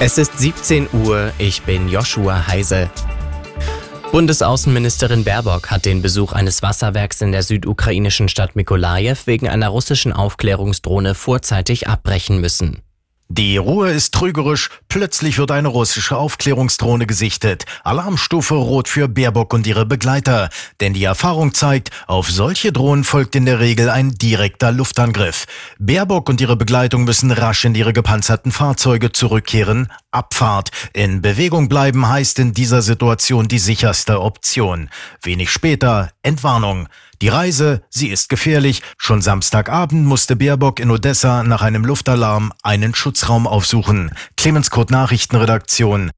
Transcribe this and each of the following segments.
Es ist 17 Uhr, ich bin Joshua Heise. Bundesaußenministerin Baerbock hat den Besuch eines Wasserwerks in der südukrainischen Stadt Mikolajew wegen einer russischen Aufklärungsdrohne vorzeitig abbrechen müssen. Die Ruhe ist trügerisch. Plötzlich wird eine russische Aufklärungsdrohne gesichtet. Alarmstufe rot für Baerbock und ihre Begleiter. Denn die Erfahrung zeigt, auf solche Drohnen folgt in der Regel ein direkter Luftangriff. Baerbock und ihre Begleitung müssen rasch in ihre gepanzerten Fahrzeuge zurückkehren. Abfahrt. In Bewegung bleiben heißt in dieser Situation die sicherste Option. Wenig später Entwarnung. Die Reise, sie ist gefährlich. Schon Samstagabend musste Baerbock in Odessa nach einem Luftalarm einen Schutzraum aufsuchen. Clemens Kurt Nachrichtenredaktion.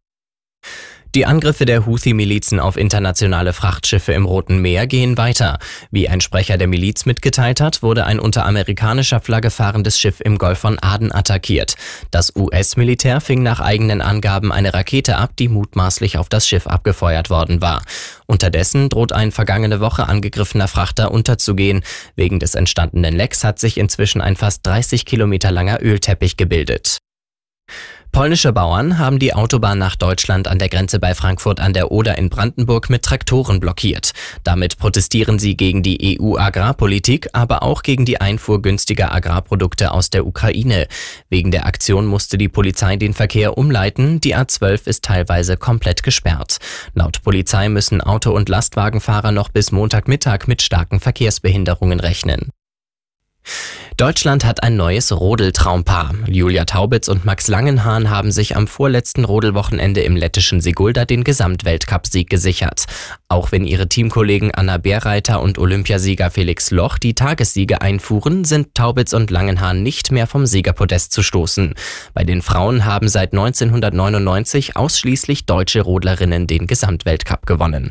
Die Angriffe der Houthi-Milizen auf internationale Frachtschiffe im Roten Meer gehen weiter. Wie ein Sprecher der Miliz mitgeteilt hat, wurde ein unter amerikanischer Flagge fahrendes Schiff im Golf von Aden attackiert. Das US-Militär fing nach eigenen Angaben eine Rakete ab, die mutmaßlich auf das Schiff abgefeuert worden war. Unterdessen droht ein vergangene Woche angegriffener Frachter unterzugehen. Wegen des entstandenen Lecks hat sich inzwischen ein fast 30 Kilometer langer Ölteppich gebildet. Polnische Bauern haben die Autobahn nach Deutschland an der Grenze bei Frankfurt an der Oder in Brandenburg mit Traktoren blockiert. Damit protestieren sie gegen die EU-Agrarpolitik, aber auch gegen die Einfuhr günstiger Agrarprodukte aus der Ukraine. Wegen der Aktion musste die Polizei den Verkehr umleiten. Die A12 ist teilweise komplett gesperrt. Laut Polizei müssen Auto- und Lastwagenfahrer noch bis Montagmittag mit starken Verkehrsbehinderungen rechnen. Deutschland hat ein neues Rodeltraumpaar. Julia Taubitz und Max Langenhahn haben sich am vorletzten Rodelwochenende im lettischen Sigulda den Gesamtweltcupsieg gesichert. Auch wenn ihre Teamkollegen Anna Bärreiter und Olympiasieger Felix Loch die Tagessiege einfuhren, sind Taubitz und Langenhahn nicht mehr vom Siegerpodest zu stoßen. Bei den Frauen haben seit 1999 ausschließlich deutsche Rodlerinnen den Gesamtweltcup gewonnen.